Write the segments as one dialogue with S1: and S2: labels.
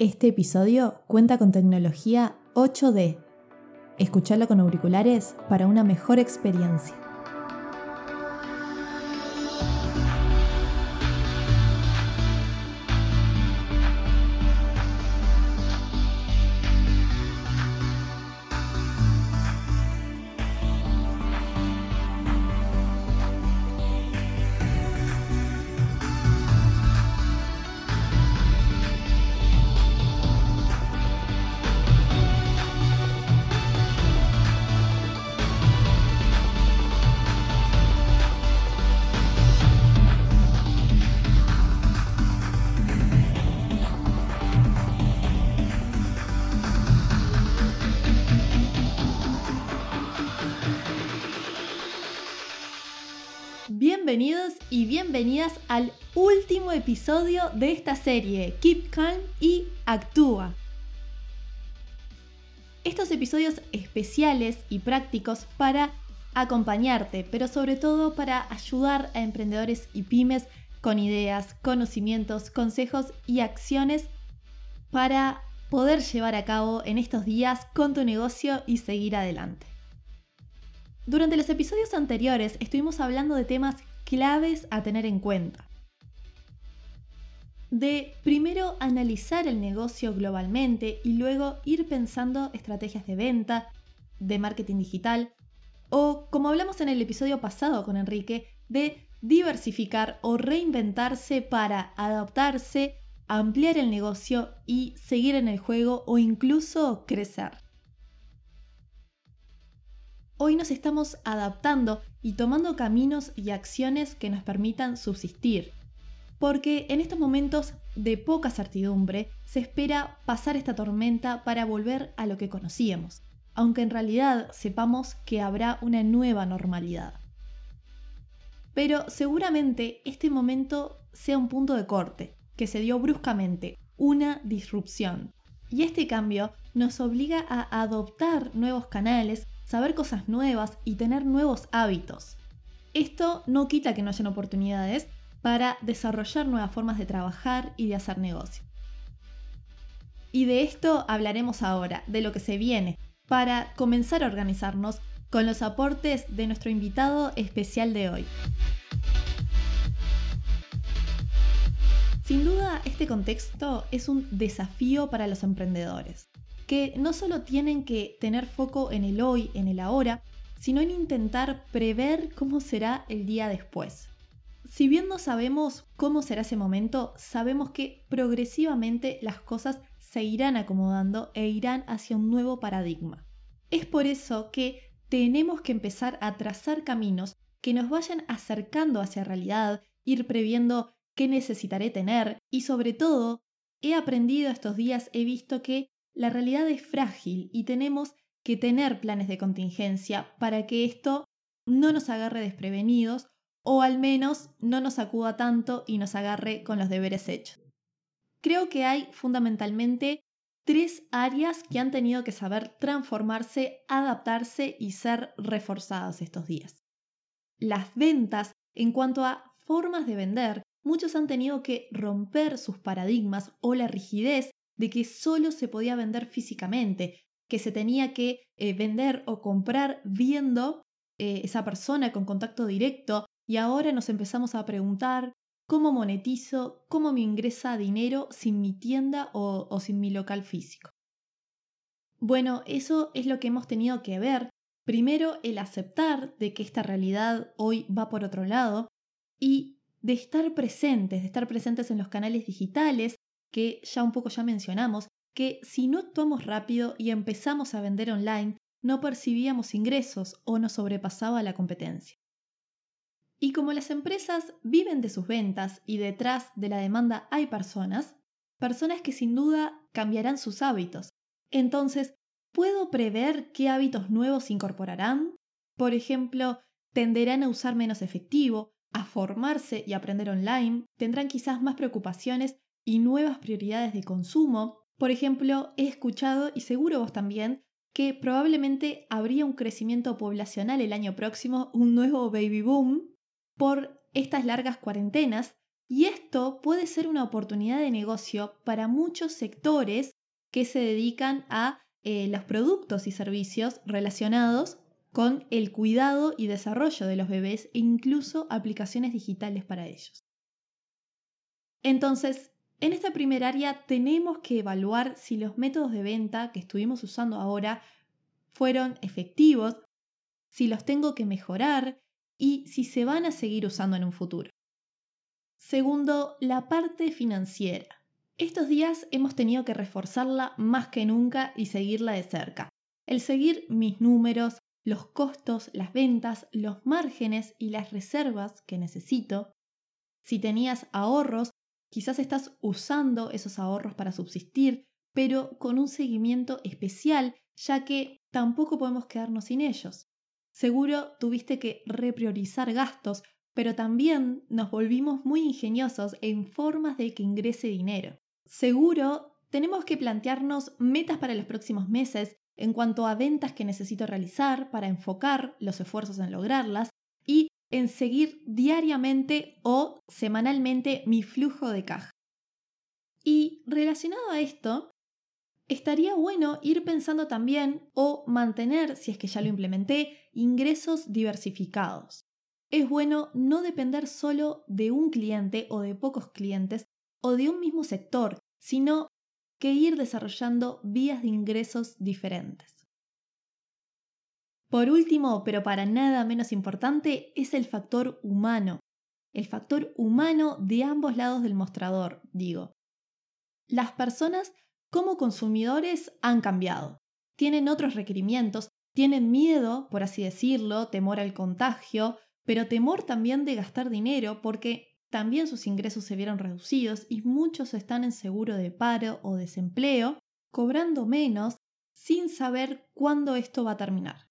S1: Este episodio cuenta con tecnología 8D. Escucharlo con auriculares para una mejor experiencia. Bienvenidos y bienvenidas al último episodio de esta serie, Keep Calm y Actúa. Estos episodios especiales y prácticos para acompañarte, pero sobre todo para ayudar a emprendedores y pymes con ideas, conocimientos, consejos y acciones para poder llevar a cabo en estos días con tu negocio y seguir adelante. Durante los episodios anteriores estuvimos hablando de temas claves a tener en cuenta. De primero analizar el negocio globalmente y luego ir pensando estrategias de venta, de marketing digital o, como hablamos en el episodio pasado con Enrique, de diversificar o reinventarse para adaptarse, ampliar el negocio y seguir en el juego o incluso crecer. Hoy nos estamos adaptando y tomando caminos y acciones que nos permitan subsistir. Porque en estos momentos de poca certidumbre se espera pasar esta tormenta para volver a lo que conocíamos, aunque en realidad sepamos que habrá una nueva normalidad. Pero seguramente este momento sea un punto de corte, que se dio bruscamente, una disrupción. Y este cambio nos obliga a adoptar nuevos canales saber cosas nuevas y tener nuevos hábitos. Esto no quita que no hayan oportunidades para desarrollar nuevas formas de trabajar y de hacer negocio. Y de esto hablaremos ahora, de lo que se viene, para comenzar a organizarnos con los aportes de nuestro invitado especial de hoy. Sin duda, este contexto es un desafío para los emprendedores que no solo tienen que tener foco en el hoy, en el ahora, sino en intentar prever cómo será el día después. Si bien no sabemos cómo será ese momento, sabemos que progresivamente las cosas se irán acomodando e irán hacia un nuevo paradigma. Es por eso que tenemos que empezar a trazar caminos que nos vayan acercando hacia realidad, ir previendo qué necesitaré tener y sobre todo, he aprendido estos días, he visto que la realidad es frágil y tenemos que tener planes de contingencia para que esto no nos agarre desprevenidos o al menos no nos acuda tanto y nos agarre con los deberes hechos. Creo que hay fundamentalmente tres áreas que han tenido que saber transformarse, adaptarse y ser reforzadas estos días. Las ventas, en cuanto a formas de vender, muchos han tenido que romper sus paradigmas o la rigidez de que solo se podía vender físicamente, que se tenía que eh, vender o comprar viendo eh, esa persona con contacto directo y ahora nos empezamos a preguntar cómo monetizo, cómo me ingresa dinero sin mi tienda o, o sin mi local físico. Bueno, eso es lo que hemos tenido que ver. Primero, el aceptar de que esta realidad hoy va por otro lado y de estar presentes, de estar presentes en los canales digitales, que ya un poco ya mencionamos, que si no actuamos rápido y empezamos a vender online, no percibíamos ingresos o nos sobrepasaba la competencia. Y como las empresas viven de sus ventas y detrás de la demanda hay personas, personas que sin duda cambiarán sus hábitos. Entonces, ¿puedo prever qué hábitos nuevos incorporarán? Por ejemplo, tenderán a usar menos efectivo, a formarse y aprender online, tendrán quizás más preocupaciones y nuevas prioridades de consumo. Por ejemplo, he escuchado, y seguro vos también, que probablemente habría un crecimiento poblacional el año próximo, un nuevo baby boom, por estas largas cuarentenas Y esto puede ser una oportunidad de negocio para muchos sectores que se dedican a eh, los productos y servicios relacionados con el cuidado y desarrollo de los bebés e incluso aplicaciones digitales para ellos. Entonces, en esta primera área tenemos que evaluar si los métodos de venta que estuvimos usando ahora fueron efectivos, si los tengo que mejorar y si se van a seguir usando en un futuro. Segundo, la parte financiera. Estos días hemos tenido que reforzarla más que nunca y seguirla de cerca. El seguir mis números, los costos, las ventas, los márgenes y las reservas que necesito. Si tenías ahorros, quizás estás usando esos ahorros para subsistir, pero con un seguimiento especial, ya que tampoco podemos quedarnos sin ellos. Seguro tuviste que repriorizar gastos, pero también nos volvimos muy ingeniosos en formas de que ingrese dinero. Seguro tenemos que plantearnos metas para los próximos meses en cuanto a ventas que necesito realizar para enfocar los esfuerzos en lograrlas y en seguir diariamente o semanalmente mi flujo de caja. Y relacionado a esto, estaría bueno ir pensando también o mantener, si es que ya lo implementé, ingresos diversificados. Es bueno no depender solo de un cliente o de pocos clientes o de un mismo sector, sino que ir desarrollando vías de ingresos diferentes. Por último, pero para nada menos importante, es el factor humano. El factor humano de ambos lados del mostrador, digo. Las personas como consumidores han cambiado. Tienen otros requerimientos, tienen miedo, por así decirlo, temor al contagio, pero temor también de gastar dinero porque también sus ingresos se vieron reducidos y muchos están en seguro de paro o desempleo, cobrando menos sin saber cuándo esto va a terminar.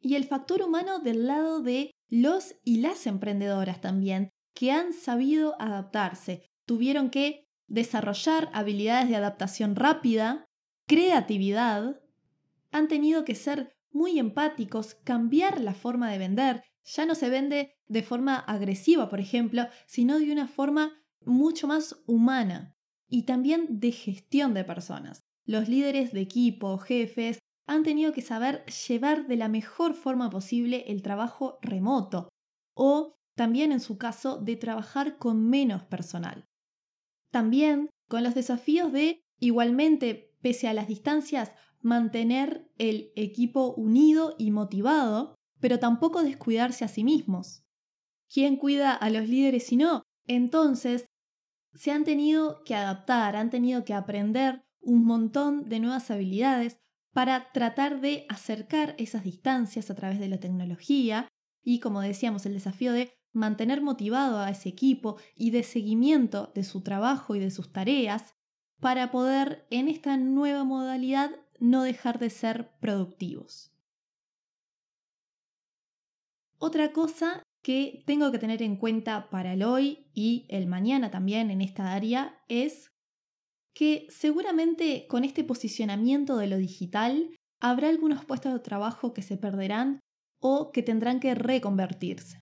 S1: Y el factor humano del lado de los y las emprendedoras también, que han sabido adaptarse, tuvieron que desarrollar habilidades de adaptación rápida, creatividad, han tenido que ser muy empáticos, cambiar la forma de vender, ya no se vende de forma agresiva, por ejemplo, sino de una forma mucho más humana y también de gestión de personas. Los líderes de equipo, jefes, han tenido que saber llevar de la mejor forma posible el trabajo remoto o también en su caso de trabajar con menos personal. También con los desafíos de, igualmente, pese a las distancias, mantener el equipo unido y motivado pero tampoco descuidarse a sí mismos. ¿Quién cuida a los líderes si no? Entonces, se han tenido que adaptar, han tenido que aprender un montón de nuevas habilidades para tratar de acercar esas distancias a través de la tecnología y, como decíamos, el desafío de mantener motivado a ese equipo y de seguimiento de su trabajo y de sus tareas para poder en esta nueva modalidad no dejar de ser productivos. Otra cosa que tengo que tener en cuenta para el hoy y el mañana también en esta área es que seguramente con este posicionamiento de lo digital habrá algunos puestos de trabajo que se perderán o que tendrán que reconvertirse.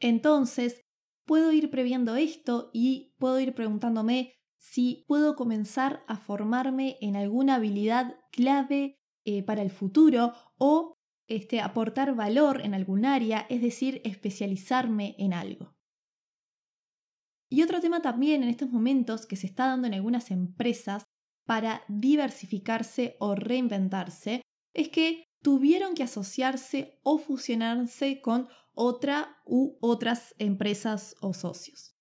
S1: Entonces, puedo ir previendo esto y puedo ir preguntándome si puedo comenzar a formarme en alguna habilidad clave eh, para el futuro o este, aportar valor en algún área, es decir, especializarme en algo. Y otro tema también en estos momentos que se está dando en algunas empresas para diversificarse o reinventarse es que tuvieron que asociarse o fusionarse con otra u otras empresas o socios.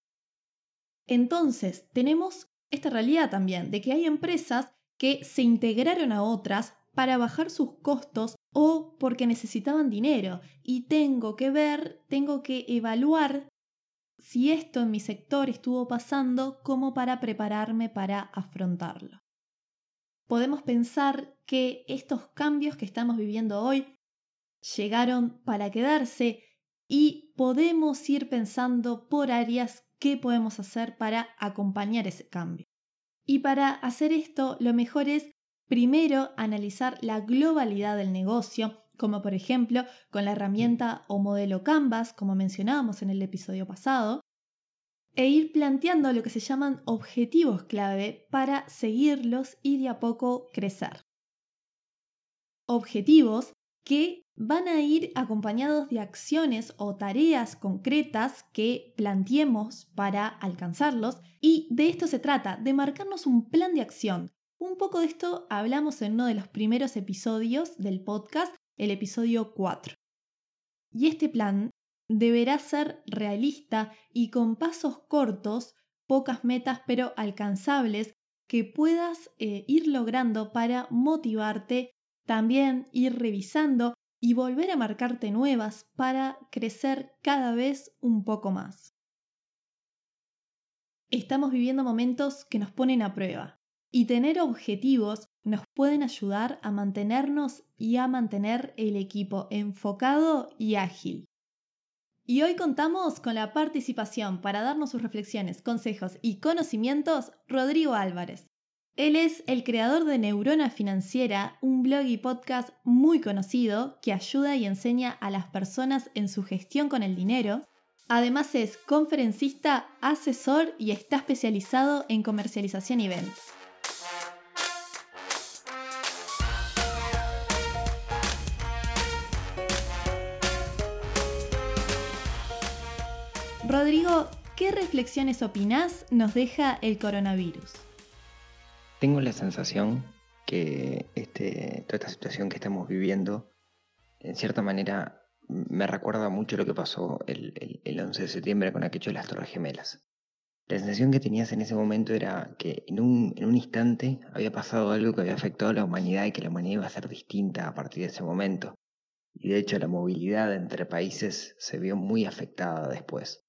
S1: Entonces, tenemos esta realidad también de que hay empresas que se integraron a otras para bajar sus costos o porque necesitaban dinero y tengo que ver, tengo que evaluar si esto en mi sector estuvo pasando como para prepararme para afrontarlo. Podemos pensar que estos cambios que estamos viviendo hoy llegaron para quedarse y podemos ir pensando por áreas qué podemos hacer para acompañar ese cambio. Y para hacer esto, lo mejor es Primero, analizar la globalidad del negocio, como por ejemplo con la herramienta o modelo Canvas, como mencionábamos en el episodio pasado. e ir planteando lo que se llaman objetivos clave para seguirlos y de a poco crecer. Objetivos que van a ir acompañados de acciones o tareas concretas que planteemos para alcanzarlos y de esto se trata, de marcarnos un plan de acción. Un poco de esto hablamos en uno de los primeros episodios del podcast, el episodio 4. Y este plan deberá ser realista y con pasos cortos, pocas metas pero alcanzables, que puedas eh, ir logrando para motivarte, también ir revisando y volver a marcarte nuevas para crecer cada vez un poco más. Estamos viviendo momentos que nos ponen a prueba y tener objetivos nos pueden ayudar a mantenernos y a mantener el equipo enfocado y ágil. Y hoy contamos con la participación para darnos sus reflexiones, consejos y conocimientos Rodrigo Álvarez. Él es el creador de Neurona Financiera, un blog y podcast muy conocido que ayuda y enseña a las personas en su gestión con el dinero. Además es conferencista, asesor y está especializado en comercialización y ventas. Rodrigo, ¿qué reflexiones opinás nos deja el coronavirus?
S2: Tengo la sensación que este, toda esta situación que estamos viviendo, en cierta manera, me recuerda mucho lo que pasó el, 11 de septiembre con aquello de las Torres Gemelas. La sensación que tenías en ese momento era que en un, en un instante había pasado algo que había afectado a la humanidad y que la humanidad iba a ser distinta a partir de ese momento. Y de hecho la movilidad entre países se vio muy afectada después.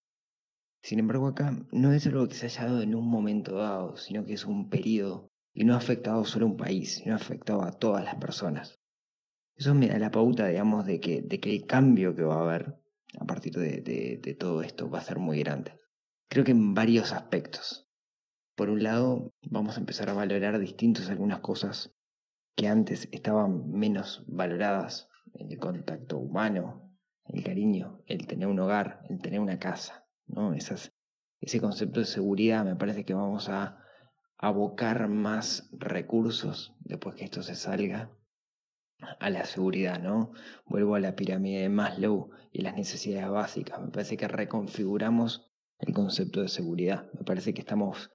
S2: Sin embargo, acá no es algo que se haya dado en un momento dado, sino que es un periodo y no ha afectado solo a un país, sino ha afectado a todas las personas. Eso me da la pauta, digamos, de que, de que el cambio que va a haber a partir de, de todo esto va a ser muy grande. Creo que en varios aspectos. Por un lado, vamos a empezar a valorar distintos algunas cosas que antes estaban menos valoradas, el contacto humano, el cariño, el tener un hogar, el tener una casa. ¿No? ese concepto de seguridad me parece que vamos a abocar más recursos después que esto se salga a la seguridad, ¿no? Vuelvo a la pirámide de Maslow y las necesidades básicas. Me parece que reconfiguramos el concepto de seguridad. Me parece que estamos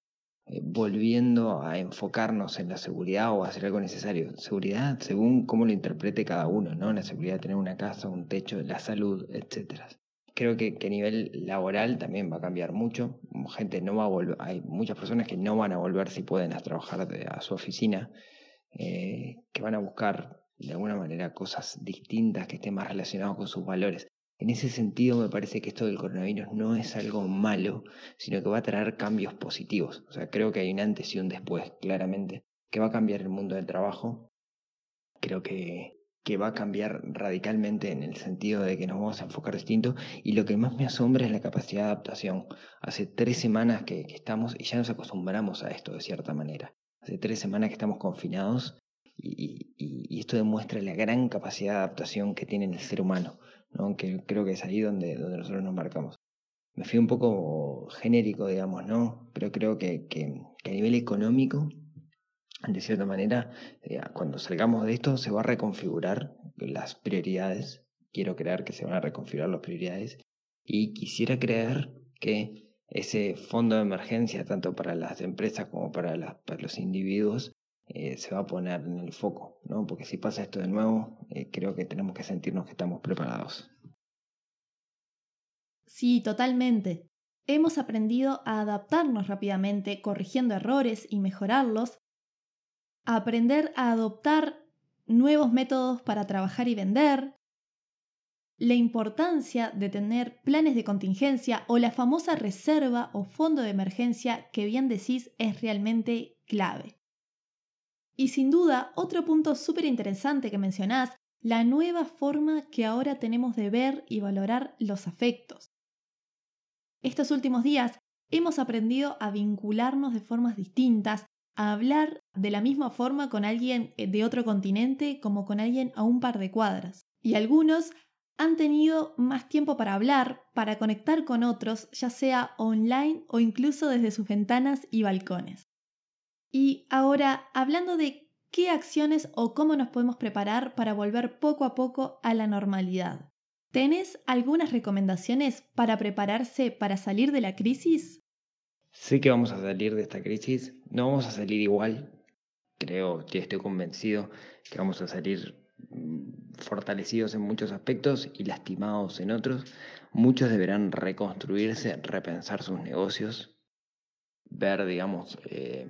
S2: eh, volviendo a enfocarnos en la seguridad o a hacer algo necesario. Seguridad según cómo lo interprete cada uno, ¿no? La seguridad de tener una casa, un techo, la salud, etcétera creo que, a nivel laboral también va a cambiar mucho. Gente no va a volver, hay muchas personas que no van a volver si pueden a trabajar a su oficina, eh, que van a buscar de alguna manera cosas distintas que estén más relacionadas con sus valores. En ese sentido me parece que esto del coronavirus no es algo malo, sino que va a traer cambios positivos. O sea, creo que hay un antes y un después, claramente, que va a cambiar el mundo del trabajo. Creo que que va a cambiar radicalmente en el sentido de que nos vamos a enfocar distinto y lo que más me asombra es la capacidad de adaptación. Hace tres semanas que, estamos y ya nos acostumbramos a esto de cierta manera. Hace tres semanas que estamos confinados y, esto demuestra la gran capacidad de adaptación que tiene el ser humano, ¿no? que creo que es ahí donde, donde nosotros nos marcamos. Me fui un poco genérico, digamos, ¿no? Pero creo que, que a nivel económico de cierta manera, eh, cuando salgamos de esto se va a reconfigurar las prioridades. Quiero creer que se van a reconfigurar las prioridades y quisiera creer que ese fondo de emergencia, tanto para las empresas como para, los individuos, eh, se va a poner en el foco, ¿no? Porque si pasa esto de nuevo, eh, creo que tenemos que sentirnos que estamos preparados.
S1: Sí, totalmente. Hemos aprendido a adaptarnos rápidamente, corrigiendo errores y mejorarlos, aprender a adoptar nuevos métodos para trabajar y vender, la importancia de tener planes de contingencia o la famosa reserva o fondo de emergencia que bien decís es realmente clave. Y sin duda, otro punto súper interesante que mencionás, la nueva forma que ahora tenemos de ver y valorar los afectos. Estos últimos días hemos aprendido a vincularnos de formas distintas, a hablar de la misma forma con alguien eh, de otro continente como con alguien a un par de cuadras. Y algunos han tenido más tiempo para hablar, para conectar con otros, ya sea online o incluso desde sus ventanas y balcones. Y ahora, hablando de qué acciones o cómo nos podemos preparar para volver poco a poco a la normalidad. ¿Tenés algunas recomendaciones para prepararse para salir de la crisis?
S2: Sé que vamos a salir de esta crisis, no vamos a salir igual. Creo, estoy convencido que vamos a salir mm, fortalecidos en muchos aspectos y lastimados en otros. Muchos deberán reconstruirse, repensar sus negocios, ver, digamos, eh,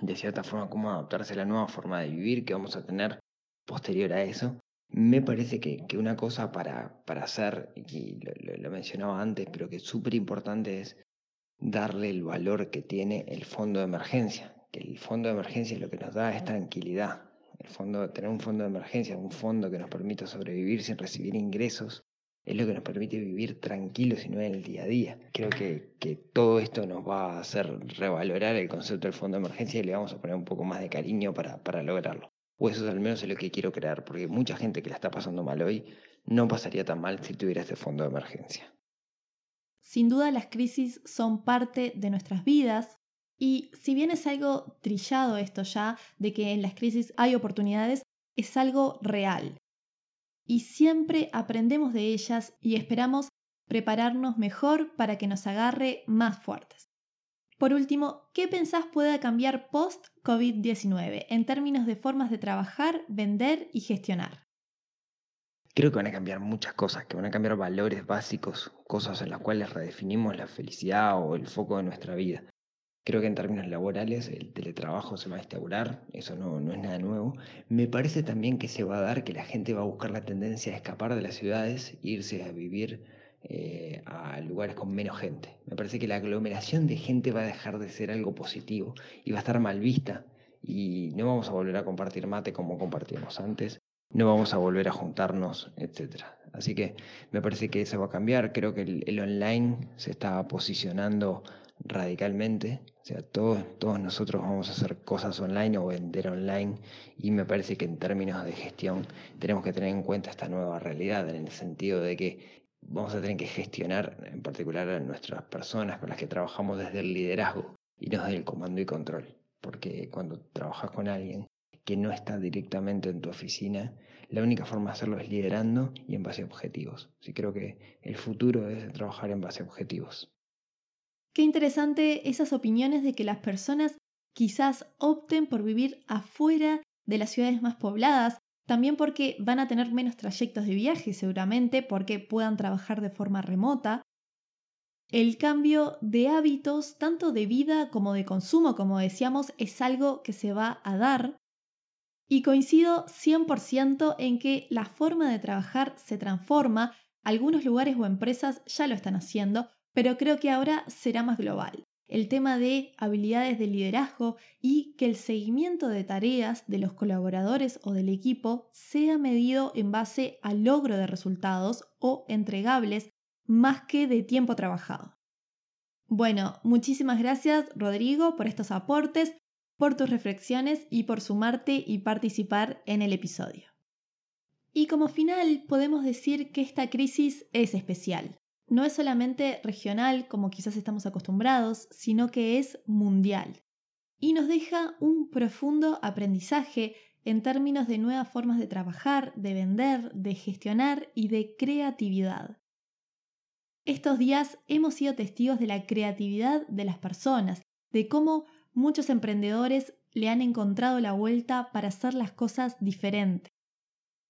S2: de cierta forma cómo adaptarse a la nueva forma de vivir que vamos a tener posterior a eso. Me parece que, una cosa para, para hacer, y lo, mencionaba antes, pero que es súper importante es darle el valor que tiene el fondo de emergencia. Que el fondo de emergencia lo que nos da es tranquilidad. El fondo, tener un fondo de emergencia, un fondo que nos permita sobrevivir sin recibir ingresos, es lo que nos permite vivir tranquilos y no en el día a día. Creo que, que, todo esto nos va a hacer revalorar el concepto del fondo de emergencia y le vamos a poner un poco más de cariño para, para lograrlo. O eso es al menos lo que quiero crear, porque mucha gente que la está pasando mal hoy no pasaría tan mal si tuviera este fondo de emergencia.
S1: Sin duda las crisis son parte de nuestras vidas y si bien es algo trillado esto ya, de que en las crisis hay oportunidades, es algo real y siempre aprendemos de ellas y esperamos prepararnos mejor para que nos agarre más fuertes. Por último, ¿qué pensás pueda cambiar post-COVID-19 en términos de formas de trabajar, vender y gestionar?
S2: Creo que van a cambiar muchas cosas, que van a cambiar valores básicos, cosas en las cuales redefinimos la felicidad o el foco de nuestra vida. Creo que en términos laborales el teletrabajo se va a instaurar, eso no, no, es nada nuevo. Me parece también que se va a dar que la gente va a buscar la tendencia de escapar de las ciudades e irse a vivir eh, a lugares con menos gente. Me parece que la aglomeración de gente va a dejar de ser algo positivo y va a estar mal vista y no vamos a volver a compartir mate como compartíamos antes, no vamos a volver a juntarnos, etc. Así que me parece que eso va a cambiar, creo que el, el online se está posicionando radicalmente. O sea, todos, todos nosotros vamos a hacer cosas online o vender online y me parece que en términos de gestión tenemos que tener en cuenta esta nueva realidad en el sentido de que vamos a tener que gestionar en particular a nuestras personas con las que trabajamos desde el liderazgo y no desde el comando y control. Porque cuando trabajas con alguien que no está directamente en tu oficina, la única forma de hacerlo es liderando y en base a objetivos. Sí creo que el futuro es trabajar en base a objetivos.
S1: Qué interesante esas opiniones de que las personas quizás opten por vivir afuera de las ciudades más pobladas, también porque van a tener menos trayectos de viaje seguramente, porque puedan trabajar de forma remota. El cambio de hábitos, tanto de vida como de consumo, como decíamos, es algo que se va a dar. Y coincido 100% en que la forma de trabajar se transforma, algunos lugares o empresas ya lo están haciendo, pero creo que ahora será más global. El tema de habilidades de liderazgo y que el seguimiento de tareas de los colaboradores o del equipo sea medido en base al logro de resultados o entregables más que de tiempo trabajado. Bueno, muchísimas gracias Rodrigo por estos aportes, por tus reflexiones y por sumarte y participar en el episodio. Y como final podemos decir que esta crisis es especial no es solamente regional como quizás estamos acostumbrados, sino que es mundial. Y nos deja un profundo aprendizaje en términos de nuevas formas de trabajar, de vender, de gestionar y de creatividad. Estos días hemos sido testigos de la creatividad de las personas, de cómo muchos emprendedores le han encontrado la vuelta para hacer las cosas diferentes.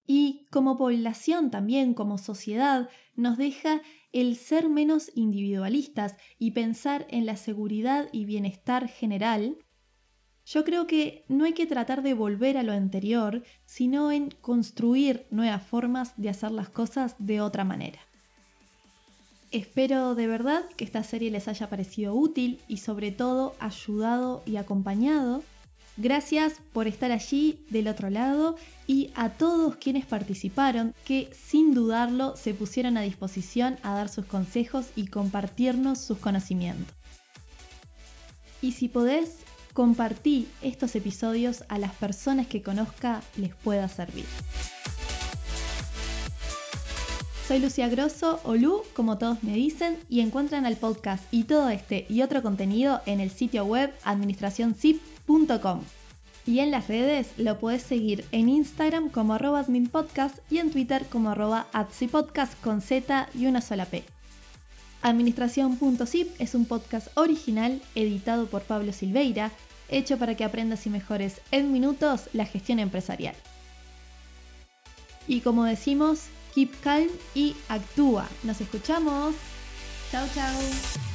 S1: Y como población también, como sociedad, nos deja el ser menos individualistas y pensar en la seguridad y bienestar general, yo creo que no hay que tratar de volver a lo anterior, sino en construir nuevas formas de hacer las cosas de otra manera. Espero de verdad que esta serie les haya parecido útil y sobre todo ayudado y acompañado Gracias por estar allí del otro lado y a todos quienes participaron que sin dudarlo se pusieron a disposición a dar sus consejos y compartirnos sus conocimientos. Y si podés, compartí estos episodios a las personas que conozca les pueda servir. Soy Lucia Grosso o Lu, como todos me dicen, y encuentran al podcast y todo este y otro contenido en el sitio web administracionzip.com. Y en las redes lo puedes seguir en Instagram como arroba adminpodcast y en Twitter como arroba podcast con Z y una sola P. Administración.zip es un podcast original editado por Pablo Silveira, hecho para que aprendas y mejores en minutos la gestión empresarial. Y como decimos, keep calm y actúa. Nos escuchamos. Chao, chao.